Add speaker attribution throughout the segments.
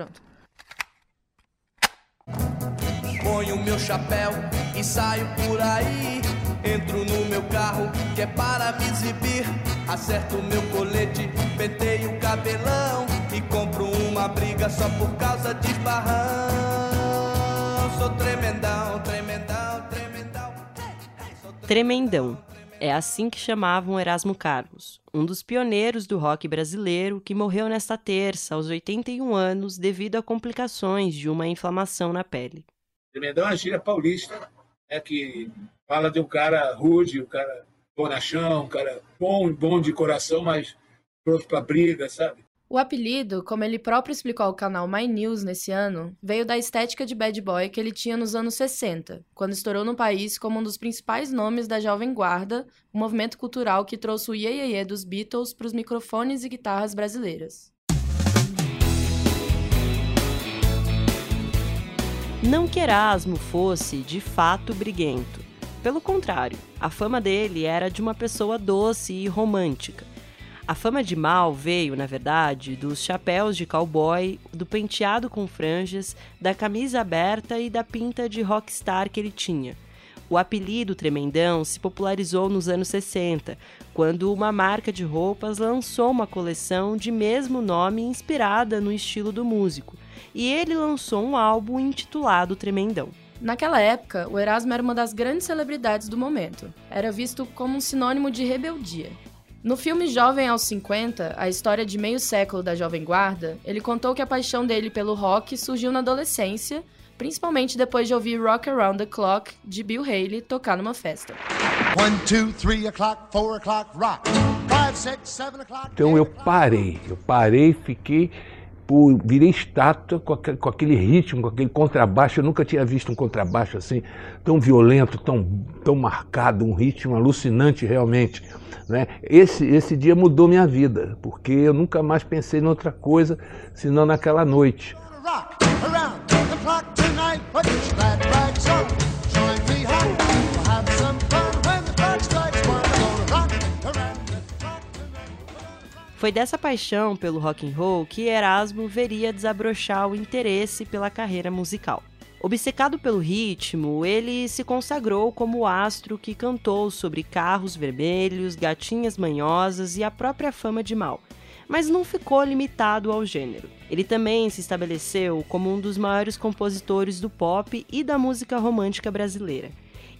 Speaker 1: Pronto.
Speaker 2: Ponho meu chapéu e saio por aí. Entro no meu carro que é para me exibir. Acerto meu colete, penteio o cabelão e compro uma briga só por causa de barrão. Sou tremendão, tremendão, tremendão.
Speaker 3: Tremendão. É assim que chamavam Erasmo Carlos, um dos pioneiros do rock brasileiro que morreu nesta terça, aos 81 anos, devido a complicações de uma inflamação na pele.
Speaker 4: Tremendão é uma gíria paulista, é que fala de um cara rude, um cara bonachão, um cara bom, bom de coração, mas pronto para briga, sabe?
Speaker 1: O apelido, como ele próprio explicou ao canal My News nesse ano, veio da estética de bad boy que ele tinha nos anos 60, quando estourou no país como um dos principais nomes da Jovem Guarda, um movimento cultural que trouxe o Ye dos Beatles para os microfones e guitarras brasileiras.
Speaker 3: Não que Erasmo fosse, de fato, briguento. Pelo contrário, a fama dele era de uma pessoa doce e romântica a fama de mal veio, na verdade, dos chapéus de cowboy, do penteado com franjas, da camisa aberta e da pinta de rockstar que ele tinha. O apelido Tremendão se popularizou nos anos 60, quando uma marca de roupas lançou uma coleção de mesmo nome inspirada no estilo do músico, e ele lançou um álbum intitulado Tremendão.
Speaker 1: Naquela época, o Erasmo era uma das grandes celebridades do momento. Era visto como um sinônimo de rebeldia. No filme Jovem aos 50, a história de meio século da Jovem Guarda, ele contou que a paixão dele pelo rock surgiu na adolescência, principalmente depois de ouvir Rock Around the Clock de Bill Haley tocar numa festa.
Speaker 5: Então eu parei, eu parei, fiquei Pô, virei estátua com aquele, com aquele, ritmo, com aquele contrabaixo. Eu nunca tinha visto um contrabaixo assim, tão violento, tão, tão marcado, um ritmo alucinante realmente. Né? Esse, esse dia mudou minha vida, porque eu nunca mais pensei em outra coisa senão naquela noite.
Speaker 3: Foi dessa paixão pelo rock and roll que Erasmo veria desabrochar o interesse pela carreira musical. Obcecado pelo ritmo, ele se consagrou como o astro que cantou sobre carros vermelhos, gatinhas manhosas e a própria fama de mal. Mas não ficou limitado ao gênero. Ele também se estabeleceu como um dos maiores compositores do pop e da música romântica brasileira,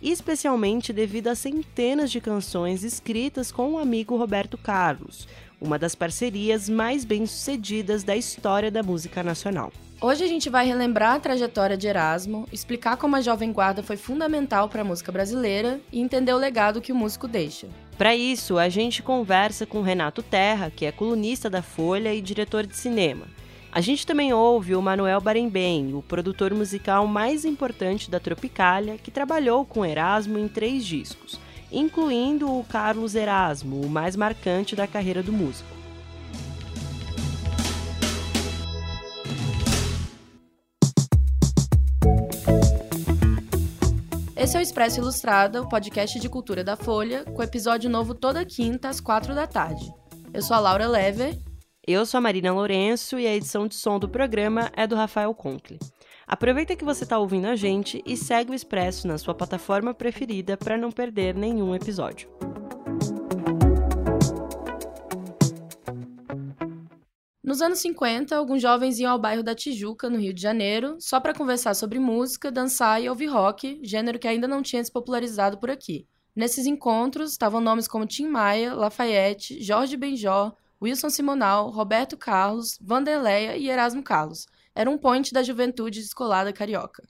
Speaker 3: especialmente devido a centenas de canções escritas com o amigo Roberto Carlos, uma das parcerias mais bem-sucedidas da história da música nacional.
Speaker 1: Hoje a gente vai relembrar a trajetória de Erasmo, explicar como a Jovem Guarda foi fundamental para a música brasileira e entender o legado que o músico deixa.
Speaker 3: Para isso, a gente conversa com Renato Terra, que é colunista da Folha e diretor de cinema. A gente também ouve o Manuel Barembem, o produtor musical mais importante da Tropicália, que trabalhou com Erasmo em três discos incluindo o Carlos Erasmo, o mais marcante da carreira do músico.
Speaker 1: Esse é o Expresso Ilustrada, o podcast de cultura da Folha, com episódio novo toda quinta às quatro da tarde. Eu sou a Laura Lever.
Speaker 3: Eu sou a Marina Lourenço e a edição de som do programa é do Rafael Conkle. Aproveita que você está ouvindo a gente e segue o Expresso na sua plataforma preferida para não perder nenhum episódio.
Speaker 1: Nos anos 50, alguns jovens iam ao bairro da Tijuca, no Rio de Janeiro, só para conversar sobre música, dançar e ouvir rock, gênero que ainda não tinha se popularizado por aqui. Nesses encontros estavam nomes como Tim Maia, Lafayette, Jorge Benjó, Wilson Simonal, Roberto Carlos, Vanderleia e Erasmo Carlos, era um point da juventude descolada carioca.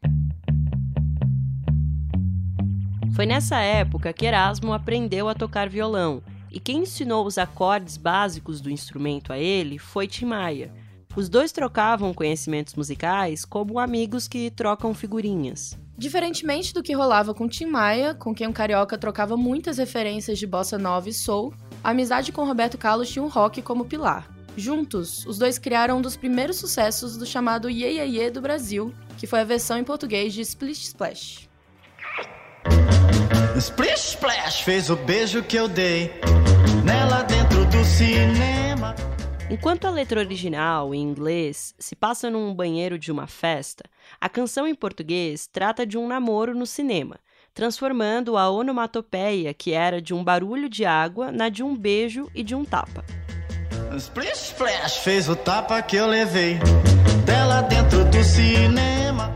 Speaker 3: Foi nessa época que Erasmo aprendeu a tocar violão, e quem ensinou os acordes básicos do instrumento a ele foi Tim Maia. Os dois trocavam conhecimentos musicais como amigos que trocam figurinhas.
Speaker 1: Diferentemente do que rolava com Tim Maia, com quem o carioca trocava muitas referências de bossa nova e soul, a amizade com Roberto Carlos tinha um rock como pilar. Juntos, os dois criaram um dos primeiros sucessos do chamado Ye Ye Ye do Brasil, que foi a versão em português de Splish Splash.
Speaker 6: Splish Splash fez o beijo que eu dei nela dentro do cinema.
Speaker 3: Enquanto a letra original, em inglês, se passa num banheiro de uma festa, a canção em português trata de um namoro no cinema, transformando a onomatopeia, que era de um barulho de água, na de um beijo e de um tapa.
Speaker 6: Splish Splash fez o tapa que eu levei dela dentro do cinema.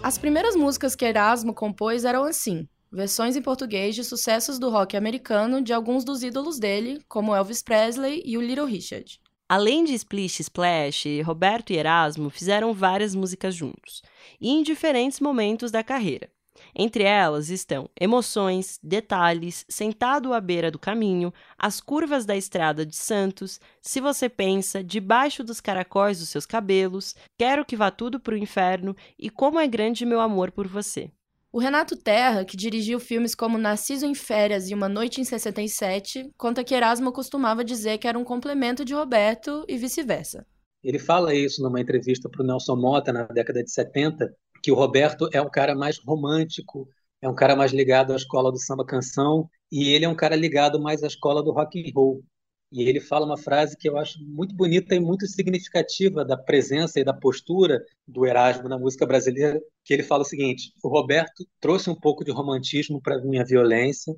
Speaker 1: As primeiras músicas que Erasmo compôs eram assim: versões em português de sucessos do rock americano de alguns dos ídolos dele, como Elvis Presley e o Little Richard.
Speaker 3: Além de Splish Splash, Roberto e Erasmo fizeram várias músicas juntos, e em diferentes momentos da carreira. Entre elas estão Emoções, Detalhes, Sentado à beira do caminho, As curvas da estrada de Santos, Se você pensa, Debaixo dos caracóis dos seus cabelos, Quero que vá tudo pro inferno e Como é grande meu amor por você.
Speaker 1: O Renato Terra, que dirigiu filmes como Narciso em Férias e Uma Noite em 67, conta que Erasmo costumava dizer que era um complemento de Roberto e vice-versa.
Speaker 7: Ele fala isso numa entrevista para o Nelson Mota na década de 70, que o Roberto é um cara mais romântico, é um cara mais ligado à escola do samba canção e ele é um cara ligado mais à escola do rock and roll. E ele fala uma frase que eu acho muito bonita e muito significativa da presença e da postura do Erasmo na música brasileira, que ele fala o seguinte: o Roberto trouxe um pouco de romantismo para minha violência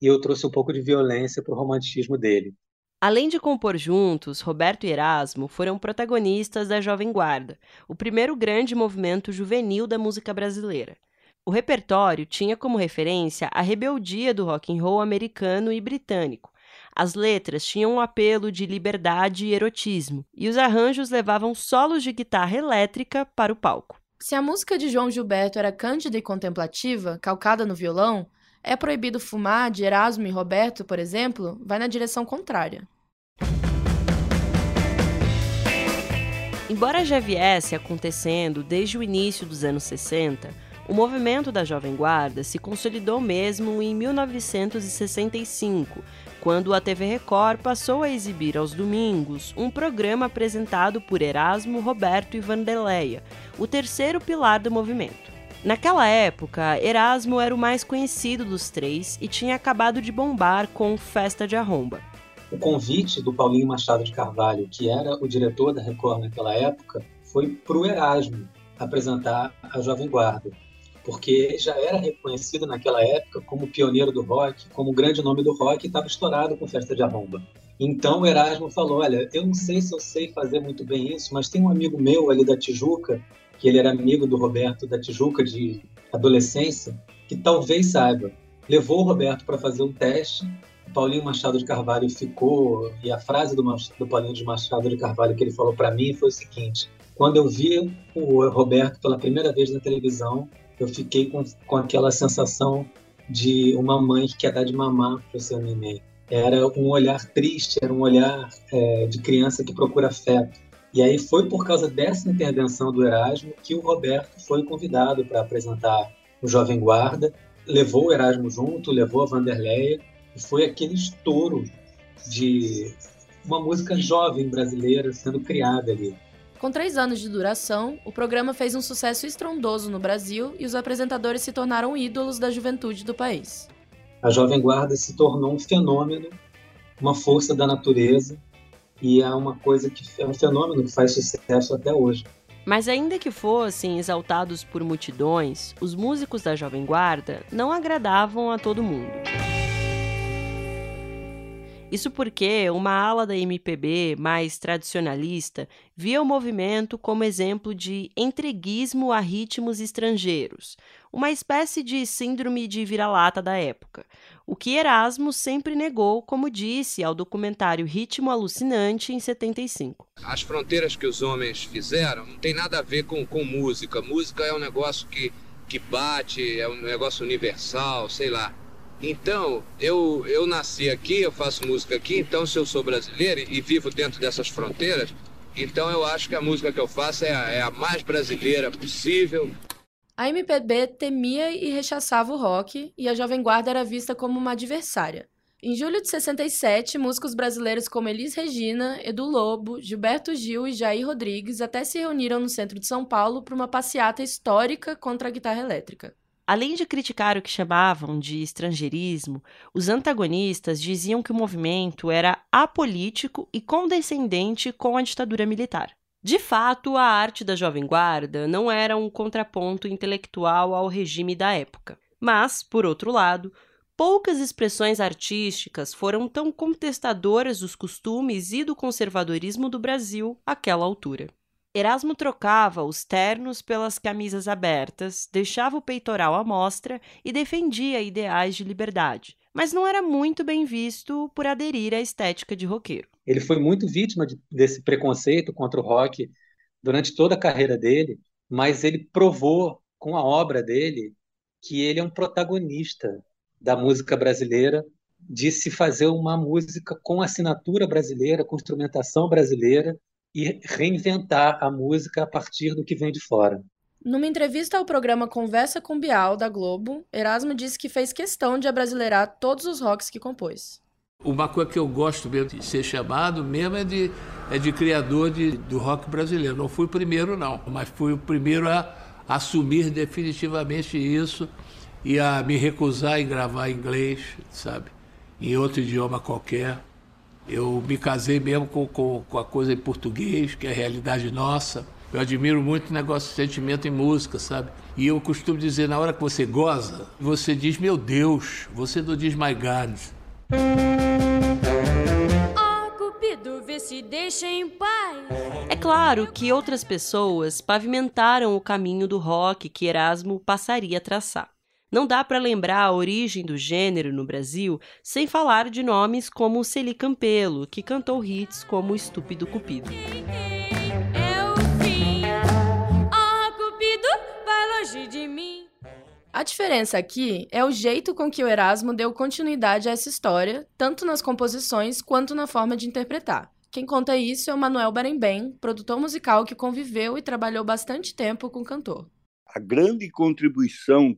Speaker 7: e eu trouxe um pouco de violência para o romantismo dele.
Speaker 3: Além de compor juntos, Roberto e Erasmo foram protagonistas da Jovem Guarda, o primeiro grande movimento juvenil da música brasileira. O repertório tinha como referência a rebeldia do rock and roll americano e britânico, as letras tinham um apelo de liberdade e erotismo, e os arranjos levavam solos de guitarra elétrica para o palco.
Speaker 1: Se a música de João Gilberto era cândida e contemplativa, calcada no violão, É Proibido Fumar, de Erasmo e Roberto, por exemplo, vai na direção contrária.
Speaker 3: Embora já viesse acontecendo desde o início dos anos 60, o movimento da Jovem Guarda se consolidou mesmo em 1965, quando a TV Record passou a exibir aos domingos um programa apresentado por Erasmo, Roberto e Vandeleia, o terceiro pilar do movimento. Naquela época, Erasmo era o mais conhecido dos três e tinha acabado de bombar com Festa de Arromba.
Speaker 7: O convite do Paulinho Machado de Carvalho, que era o diretor da Record naquela época, foi para o Erasmo apresentar a Jovem Guarda porque já era reconhecido naquela época como pioneiro do rock, como grande nome do rock, e estava estourado com Festa de Arromba. Então o Erasmo falou: Olha, eu não sei se eu sei fazer muito bem isso, mas tem um amigo meu ali da Tijuca, que ele era amigo do Roberto da Tijuca de adolescência, que talvez saiba. Levou o Roberto para fazer um teste. Paulinho Machado de Carvalho ficou, e a frase do, do Paulinho de Machado de Carvalho que ele falou para mim foi o seguinte: quando eu vi o Roberto pela primeira vez na televisão, eu fiquei com, com aquela sensação de uma mãe que quer dar de mamar para o seu neném. Era um olhar triste, era um olhar é, de criança que procura afeto. E aí foi por causa dessa intervenção do Erasmo que o Roberto foi convidado para apresentar o Jovem Guarda, levou o Erasmo junto, levou a Vanderleia, e foi aquele estouro de uma música jovem brasileira sendo criada ali.
Speaker 1: Com três anos de duração, o programa fez um sucesso estrondoso no Brasil e os apresentadores se tornaram ídolos da juventude do país.
Speaker 7: A Jovem Guarda se tornou um fenômeno, uma força da natureza e é uma coisa que é um fenômeno que faz sucesso até hoje.
Speaker 3: Mas ainda que fossem exaltados por multidões, os músicos da Jovem Guarda não agradavam a todo mundo. Isso porque uma ala da MPB mais tradicionalista via o movimento como exemplo de entreguismo a ritmos estrangeiros, uma espécie de síndrome de vira-lata da época, o que Erasmo sempre negou, como disse ao documentário Ritmo Alucinante em 75.
Speaker 5: As fronteiras que os homens fizeram não tem nada a ver com, com música. Música é um negócio que, que bate, é um negócio universal, sei lá. Então, eu, eu nasci aqui, eu faço música aqui, então se eu sou brasileiro e vivo dentro dessas fronteiras, então eu acho que a música que eu faço é a, é a mais brasileira possível.
Speaker 1: A MPB temia e rechaçava o rock, e a Jovem Guarda era vista como uma adversária. Em julho de 67, músicos brasileiros como Elis Regina, Edu Lobo, Gilberto Gil e Jair Rodrigues até se reuniram no centro de São Paulo para uma passeata histórica contra a guitarra elétrica.
Speaker 3: Além de criticar o que chamavam de estrangeirismo, os antagonistas diziam que o movimento era apolítico e condescendente com a ditadura militar. De fato, a arte da Jovem Guarda não era um contraponto intelectual ao regime da época. Mas, por outro lado, poucas expressões artísticas foram tão contestadoras dos costumes e do conservadorismo do Brasil àquela altura. Erasmo trocava os ternos pelas camisas abertas, deixava o peitoral à mostra e defendia ideais de liberdade, mas não era muito bem visto por aderir à estética de roqueiro.
Speaker 7: Ele foi muito vítima de, desse preconceito contra o rock durante toda a carreira dele, mas ele provou com a obra dele que ele é um protagonista da música brasileira, de se fazer uma música com assinatura brasileira, com instrumentação brasileira e reinventar a música a partir do que vem de fora.
Speaker 1: Numa entrevista ao programa Conversa com Bial da Globo, Erasmo disse que fez questão de abrasileirar todos os rocks que compôs.
Speaker 5: Uma coisa que eu gosto mesmo de ser chamado mesmo é de, é de criador de, do rock brasileiro. Não fui o primeiro, não, mas fui o primeiro a assumir definitivamente isso e a me recusar em gravar em inglês, sabe? Em outro idioma qualquer. Eu me casei mesmo com, com, com a coisa em português, que é a realidade nossa. Eu admiro muito o negócio de sentimento em música, sabe? E eu costumo dizer, na hora que você goza, você diz, meu Deus, você não diz my God.
Speaker 3: vê se deixa em paz. É claro que outras pessoas pavimentaram o caminho do rock que Erasmo passaria a traçar. Não dá para lembrar a origem do gênero no Brasil sem falar de nomes como Celi Campelo, que cantou hits como Estúpido Cupido.
Speaker 1: A diferença aqui é o jeito com que o Erasmo deu continuidade a essa história, tanto nas composições quanto na forma de interpretar. Quem conta isso é o Manuel Barembem, produtor musical que conviveu e trabalhou bastante tempo com o cantor.
Speaker 8: A grande contribuição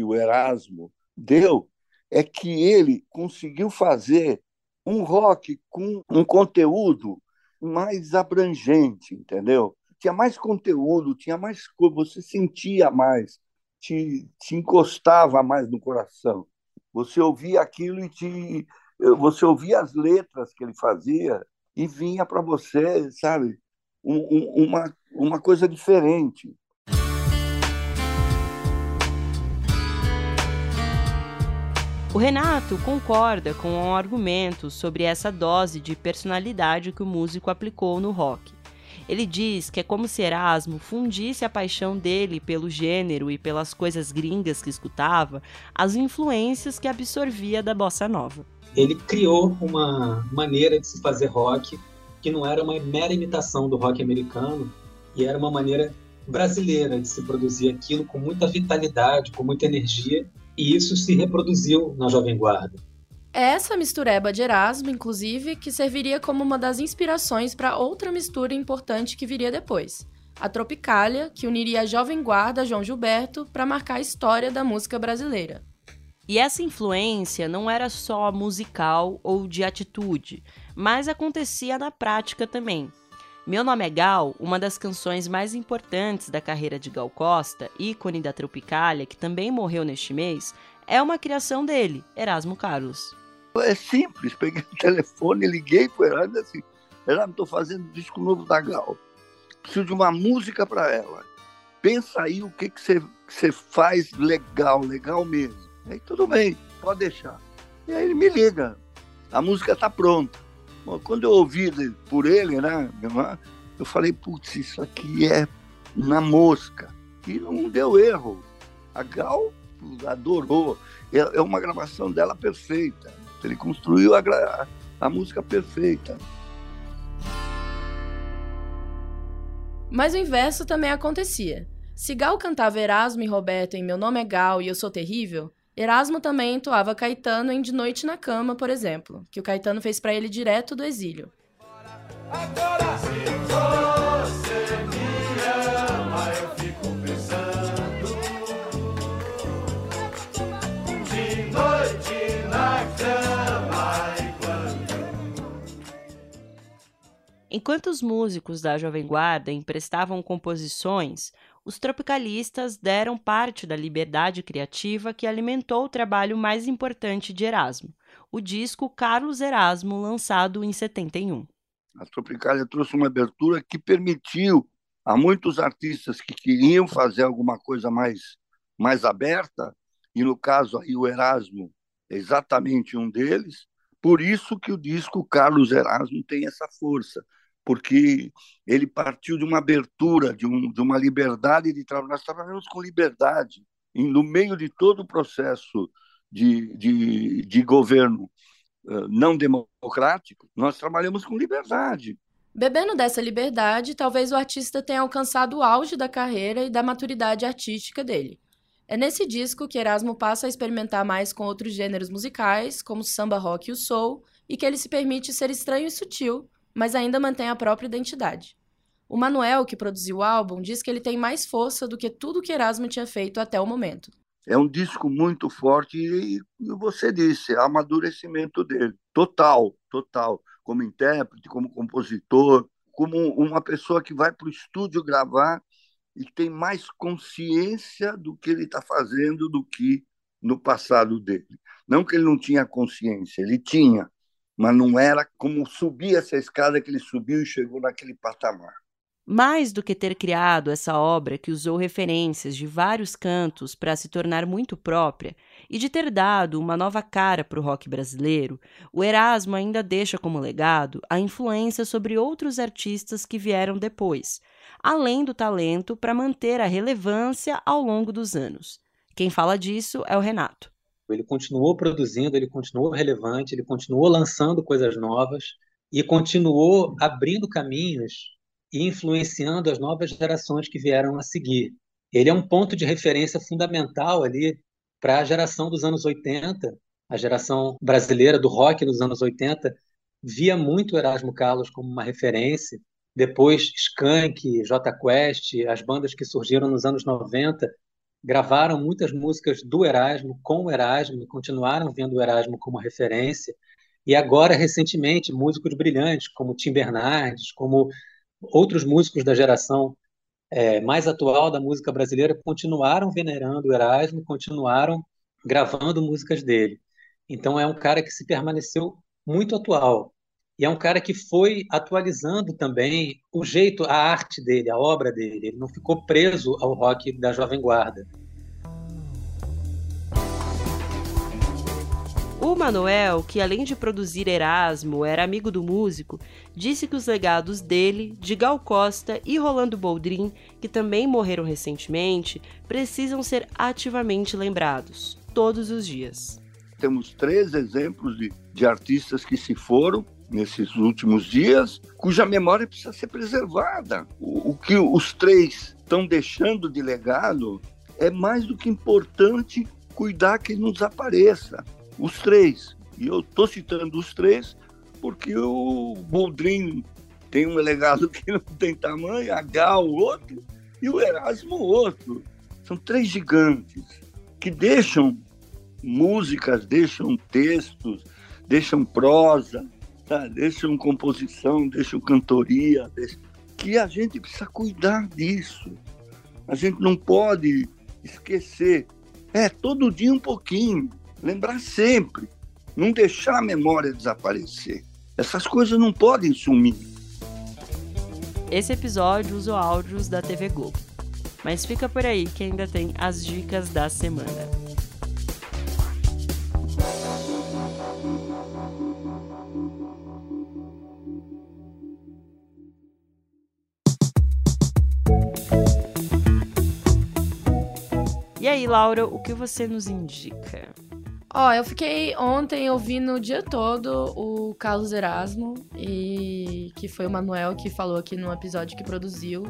Speaker 8: que o Erasmo deu é que ele conseguiu fazer um rock com um conteúdo mais abrangente, entendeu? Tinha mais conteúdo, tinha mais coisa, você sentia mais te, te encostava mais no coração. Você ouvia aquilo e te, você ouvia as letras que ele fazia e vinha para você, sabe, um, um, uma, uma coisa diferente.
Speaker 3: O Renato concorda com o argumento sobre essa dose de personalidade que o músico aplicou no rock. Ele diz que é como se Erasmo fundisse a paixão dele pelo gênero e pelas coisas gringas que escutava, as influências que absorvia da bossa nova.
Speaker 7: Ele criou uma maneira de se fazer rock que não era uma mera imitação do rock americano e era uma maneira brasileira de se produzir aquilo com muita vitalidade, com muita energia, e isso se reproduziu na Jovem Guarda.
Speaker 1: É essa mistureba de Erasmo, inclusive, que serviria como uma das inspirações para outra mistura importante que viria depois. A Tropicália, que uniria a Jovem Guarda a João Gilberto para marcar a história da música brasileira.
Speaker 3: E essa influência não era só musical ou de atitude, mas acontecia na prática também. Meu Nome é Gal, uma das canções mais importantes da carreira de Gal Costa, ícone da Tropicália, que também morreu neste mês, é uma criação dele, Erasmo Carlos.
Speaker 8: É simples, peguei o telefone, liguei para Erasmo e assim, Erasmo, estou fazendo disco novo da Gal. Preciso de uma música para ela. Pensa aí o que que você faz legal, legal mesmo. Aí tudo bem, pode deixar. E aí ele me liga, a música está pronta. Quando eu ouvi por ele, né, eu falei, putz, isso aqui é na mosca. E não deu erro. A Gal adorou. É, é uma gravação dela perfeita. Ele construiu a, a música perfeita.
Speaker 1: Mas o inverso também acontecia. Se Gal cantava Erasmo e Roberto em Meu Nome é Gal e Eu Sou Terrível, Erasmo também entoava Caetano em De Noite na Cama, por exemplo, que o Caetano fez para ele direto do exílio. Agora,
Speaker 3: Enquanto os músicos da Jovem Guarda emprestavam composições, os tropicalistas deram parte da liberdade criativa que alimentou o trabalho mais importante de Erasmo, o disco Carlos Erasmo, lançado em 71.
Speaker 8: A Tropicália trouxe uma abertura que permitiu a muitos artistas que queriam fazer alguma coisa mais, mais aberta, e no caso aí o Erasmo é exatamente um deles, por isso que o disco Carlos Erasmo tem essa força, porque ele partiu de uma abertura, de, um, de uma liberdade de trabalho. Nós trabalhamos com liberdade, e no meio de todo o processo de, de, de governo uh, não democrático, nós trabalhamos com liberdade.
Speaker 1: Bebendo dessa liberdade, talvez o artista tenha alcançado o auge da carreira e da maturidade artística dele. É nesse disco que Erasmo passa a experimentar mais com outros gêneros musicais, como samba rock e o soul, e que ele se permite ser estranho e sutil, mas ainda mantém a própria identidade. O Manuel, que produziu o álbum, diz que ele tem mais força do que tudo que Erasmo tinha feito até o momento.
Speaker 8: É um disco muito forte e, e você disse, amadurecimento dele, total, total, como intérprete, como compositor, como uma pessoa que vai para o estúdio gravar e tem mais consciência do que ele está fazendo do que no passado dele. Não que ele não tinha consciência, ele tinha, mas não era como subir essa escada que ele subiu e chegou naquele patamar.
Speaker 3: Mais do que ter criado essa obra que usou referências de vários cantos para se tornar muito própria e de ter dado uma nova cara para o rock brasileiro, o Erasmo ainda deixa como legado a influência sobre outros artistas que vieram depois, além do talento para manter a relevância ao longo dos anos. Quem fala disso é o Renato.
Speaker 7: Ele continuou produzindo, ele continuou relevante, ele continuou lançando coisas novas e continuou abrindo caminhos e influenciando as novas gerações que vieram a seguir. Ele é um ponto de referência fundamental ali para a geração dos anos 80, a geração brasileira do rock nos anos 80, via muito Erasmo Carlos como uma referência. Depois, Skank, J Quest, as bandas que surgiram nos anos 90, gravaram muitas músicas do Erasmo, com o Erasmo, continuaram vendo o Erasmo como referência. E agora, recentemente, músicos brilhantes, como Tim Bernardes, como outros músicos da geração é, mais atual da música brasileira continuaram venerando o Erasmo, continuaram gravando músicas dele. Então é um cara que se permaneceu muito atual. E é um cara que foi atualizando também o jeito, a arte dele, a obra dele. Ele não ficou preso ao rock da Jovem Guarda.
Speaker 3: O Manuel, que além de produzir Erasmo, era amigo do músico, disse que os legados dele, de Gal Costa e Rolando Boldrin, que também morreram recentemente, precisam ser ativamente lembrados, todos os dias.
Speaker 8: Temos três exemplos de, de artistas que se foram nesses últimos dias, cuja memória precisa ser preservada. O, o que os três estão deixando de legado é mais do que importante cuidar que não desapareça os três. E eu estou citando os três porque o Boldrin tem um legado que não tem tamanho, a Gal outro e o Erasmo outro. São três gigantes que deixam músicas, deixam textos, deixam prosa, tá? deixam composição, deixam cantoria, deixam... que a gente precisa cuidar disso. A gente não pode esquecer. É, todo dia um pouquinho lembrar sempre, não deixar a memória desaparecer. Essas coisas não podem sumir.
Speaker 3: Esse episódio usou áudios da TV Globo. Mas fica por aí que ainda tem as dicas da semana. Laura, o que você nos indica?
Speaker 1: Ó, eu fiquei ontem ouvindo o dia todo o Carlos Erasmo, e que foi o Manuel que falou aqui no episódio que produziu.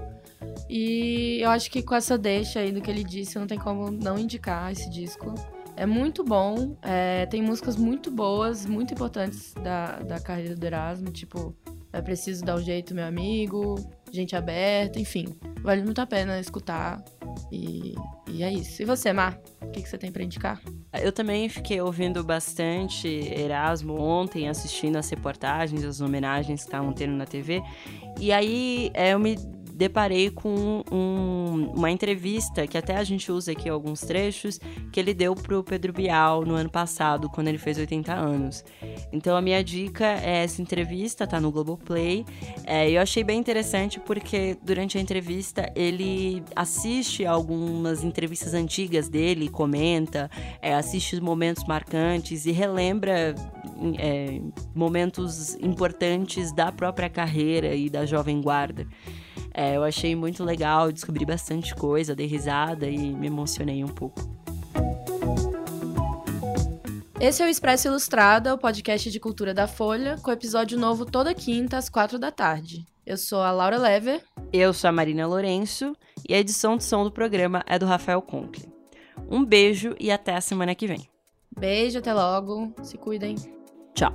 Speaker 1: E eu acho que com essa deixa aí do que ele disse, não tem como não indicar esse disco. É muito bom, é, tem músicas muito boas, muito importantes da, da carreira do Erasmo, tipo É Preciso Dar um Jeito, Meu Amigo, Gente Aberta, enfim. Vale muito a pena escutar. E, e é isso. E você, Mar? O que, que você tem para indicar?
Speaker 3: Eu também fiquei ouvindo bastante Erasmo ontem, assistindo as reportagens, as homenagens que estavam tendo na TV. E aí é, eu me deparei com um, uma entrevista que até a gente usa aqui alguns trechos que ele deu pro Pedro Bial no ano passado, quando ele fez 80 anos. Então a minha dica é essa entrevista, tá no Globoplay. É, eu achei bem interessante porque durante a entrevista ele assiste algumas entrevistas antigas dele, comenta, é, assiste momentos marcantes e relembra é, momentos importantes da própria carreira e da Jovem Guarda. É, eu achei muito legal, descobri bastante coisa, dei risada e me emocionei um pouco.
Speaker 1: Esse é o Expresso Ilustrada, o podcast de cultura da Folha, com episódio novo toda quinta às quatro da tarde. Eu sou a Laura Lever.
Speaker 3: Eu sou a Marina Lourenço e a edição de som do programa é do Rafael Conkle. Um beijo e até a semana que vem.
Speaker 1: Beijo, até logo. Se cuidem.
Speaker 3: Tchau.